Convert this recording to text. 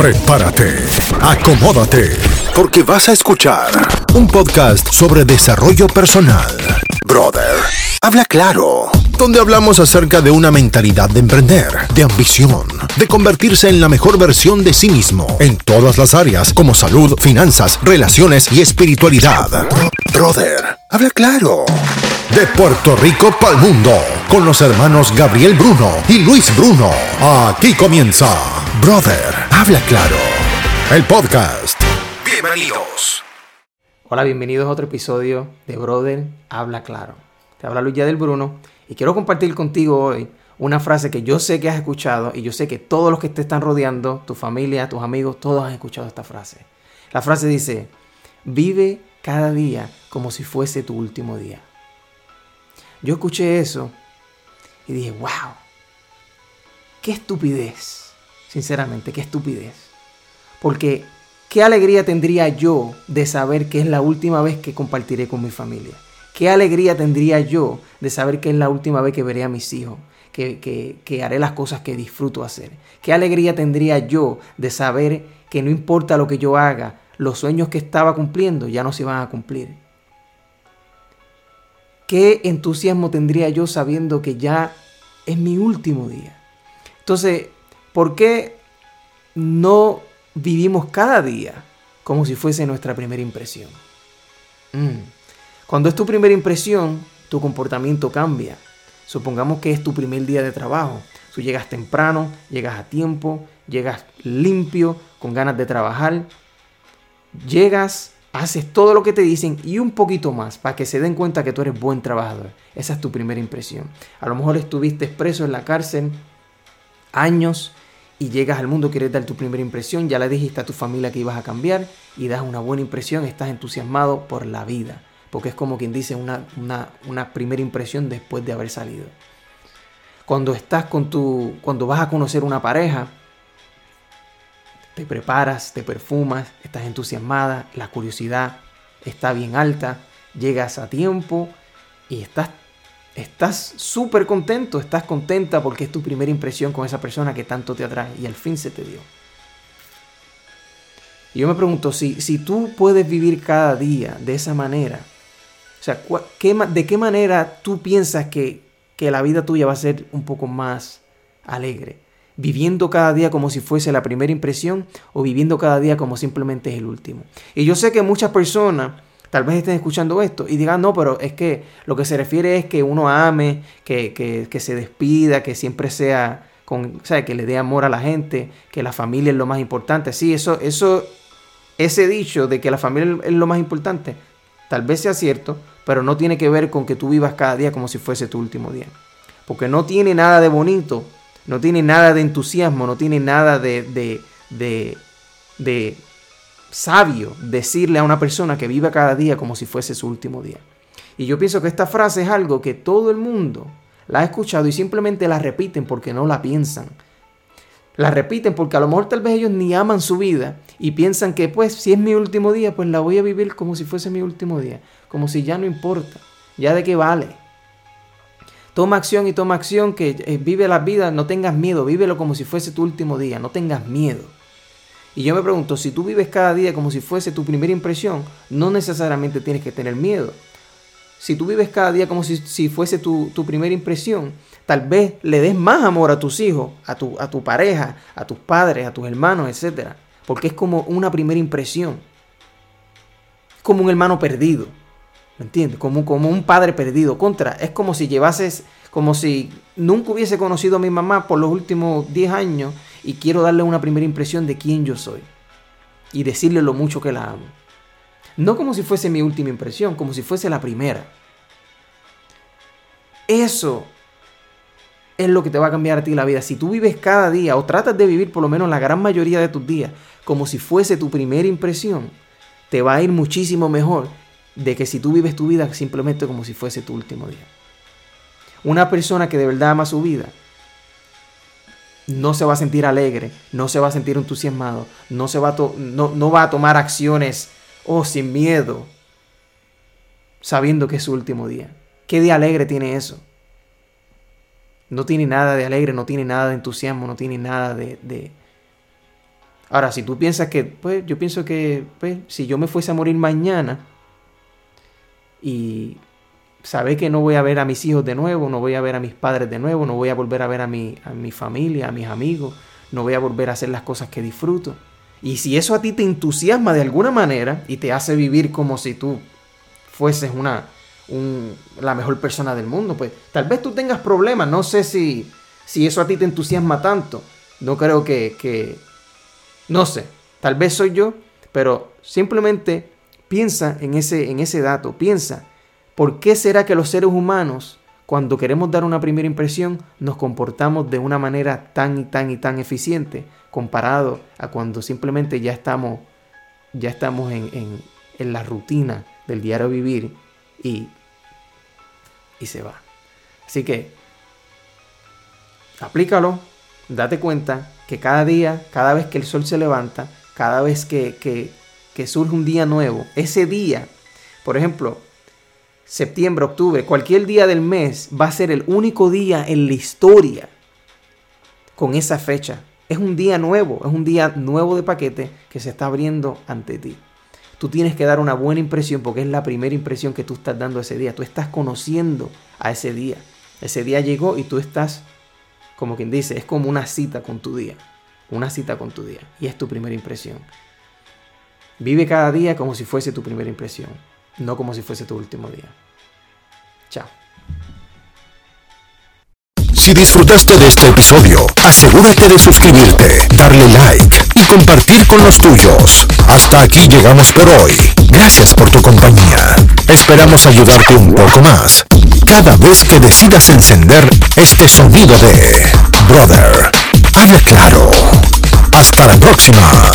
Prepárate, acomódate, porque vas a escuchar un podcast sobre desarrollo personal. Brother, habla claro, donde hablamos acerca de una mentalidad de emprender, de ambición, de convertirse en la mejor versión de sí mismo en todas las áreas como salud, finanzas, relaciones y espiritualidad. Brother, habla claro. De Puerto Rico para el mundo, con los hermanos Gabriel Bruno y Luis Bruno. Aquí comienza Brother, habla claro. El podcast. Bienvenidos. Hola, bienvenidos a otro episodio de Brother, habla claro. Te habla Luis del Bruno y quiero compartir contigo hoy una frase que yo sé que has escuchado y yo sé que todos los que te están rodeando, tu familia, tus amigos, todos han escuchado esta frase. La frase dice, vive cada día como si fuese tu último día. Yo escuché eso y dije, wow, qué estupidez, sinceramente, qué estupidez. Porque qué alegría tendría yo de saber que es la última vez que compartiré con mi familia. Qué alegría tendría yo de saber que es la última vez que veré a mis hijos, que, que, haré las cosas que disfruto hacer. Qué alegría tendría yo de saber que no importa lo que yo haga, los sueños que estaba cumpliendo ya no se van a cumplir ¿Qué entusiasmo tendría yo sabiendo que ya es mi último día? Entonces, ¿por qué no vivimos cada día como si fuese nuestra primera impresión? Mm. Cuando es tu primera impresión, tu comportamiento cambia. Supongamos que es tu primer día de trabajo. Tú llegas temprano, llegas a tiempo, llegas limpio, con ganas de trabajar. Llegas haces todo lo que te dicen y un poquito más para que se den cuenta que tú eres buen trabajador. Esa es tu primera impresión. A lo mejor estuviste preso en la cárcel años y llegas al mundo, quieres dar tu primera impresión, ya le dijiste a tu familia que ibas a cambiar y das una buena impresión, estás entusiasmado por la vida, porque es como quien dice una, una primera impresión después de haber salido. Cuando estás con tu, cuando vas a conocer una pareja, te preparas, te perfumas, estás entusiasmada, la curiosidad está bien alta, llegas a tiempo y estás estás súper contento, estás contenta porque es tu primera impresión con esa persona que tanto te atrae y al fin se te dio. Y yo me pregunto, si, si tú puedes vivir cada día de esa manera, o sea, ¿de qué manera tú piensas que, que la vida tuya va a ser un poco más alegre? viviendo cada día como si fuese la primera impresión o viviendo cada día como simplemente es el último. Y yo sé que muchas personas tal vez estén escuchando esto y digan, no, pero es que lo que se refiere es que uno ame, que, que, se despida, que siempre sea, con, ¿sabe? que le dé amor a la gente, que la familia es lo más importante. Sí, eso, eso, ese dicho de que la familia es lo más importante, tal vez sea cierto, pero no tiene que ver con que tú vivas cada día como si fuese tu último día. Porque no tiene nada de bonito no tiene nada de entusiasmo, no tiene nada de, de, de, de sabio decirle a una persona que viva cada día como si fuese su último día. Y yo pienso que esta frase es algo que todo el mundo la ha escuchado y simplemente la repiten porque no la piensan. La repiten porque a lo mejor tal vez ellos ni aman su vida y piensan que pues si es mi último día pues la voy a vivir como si fuese mi último día, como si ya no importa, ya de qué vale. Toma acción y toma acción, que eh, vive la vida, no tengas miedo, vívelo como si fuese tu último día, no tengas miedo. Y yo me pregunto, si tú vives cada día como si fuese tu primera impresión, no necesariamente tienes que tener miedo. Si tú vives cada día como si, fuese tu, primera impresión, tal vez le des más amor a tus hijos, a tu, a tu pareja, a tus padres, a tus hermanos, etc. Porque es como una primera impresión. Como un hermano perdido. ¿Me entiendes? Como, como un padre perdido. Contra, es como si llevases, como si nunca hubiese conocido a mi mamá por los últimos 10 años y quiero darle una primera impresión de quién yo soy. Y decirle lo mucho que la amo. No como si fuese mi última impresión, como si fuese la primera. Eso es lo que te va a cambiar a ti la vida. Si tú vives cada día o tratas de vivir por lo menos la gran mayoría de tus días como si fuese tu primera impresión, te va a ir muchísimo mejor de que si tú vives tu vida simplemente como si fuese tu último día. Una persona que de verdad ama su vida no se va a sentir alegre, no se va a sentir entusiasmado, no, se va, a no, no va a tomar acciones oh, sin miedo, sabiendo que es su último día. ¿Qué de alegre tiene eso? No tiene nada de alegre, no tiene nada de entusiasmo, no tiene nada de, de Ahora, si tú piensas que, pues yo pienso que, pues, si yo me fuese a morir mañana y sabe que no voy a ver a mis hijos de nuevo, no voy a ver a mis padres de nuevo, no voy a volver a ver a mi, a mi familia, a mis amigos, no voy a volver a hacer las cosas que disfruto. Y si eso a ti te entusiasma de alguna manera y te hace vivir como si tú fueses una, la mejor persona del mundo, pues tal vez tú tengas problemas, no sé si, si eso a ti te entusiasma tanto, no creo que, que, no sé, tal vez soy yo, pero simplemente piensa en ese, en ese dato, piensa, ¿por qué será que los seres humanos, cuando queremos dar una primera impresión, nos comportamos de una manera tan y tan y tan eficiente comparado a cuando simplemente ya estamos, ya estamos en, en, en la rutina del diario vivir y, y se va? Así que, aplícalo, date cuenta que cada día, cada vez que el sol se levanta, cada vez que, que, que surge un día nuevo, ese día, por ejemplo, septiembre, octubre, cualquier día del mes va a ser el único día en la historia con esa fecha. Es un día nuevo, es un día nuevo de paquete que se está abriendo ante ti. Tú tienes que dar una buena impresión porque es la primera impresión que tú estás dando ese día. Tú estás conociendo a ese día. Ese día llegó y tú estás, como quien dice, es como una cita con tu día. Una cita con tu día. Y es tu primera impresión. Vive cada día como si fuese tu primera impresión, no como si fuese tu último día. Chao. Si disfrutaste de este episodio, asegúrate de suscribirte, darle like y compartir con los tuyos. Hasta aquí llegamos por hoy. Gracias por tu compañía. Esperamos ayudarte un poco más cada vez que decidas encender este sonido de Brother. Habla claro. Hasta la próxima.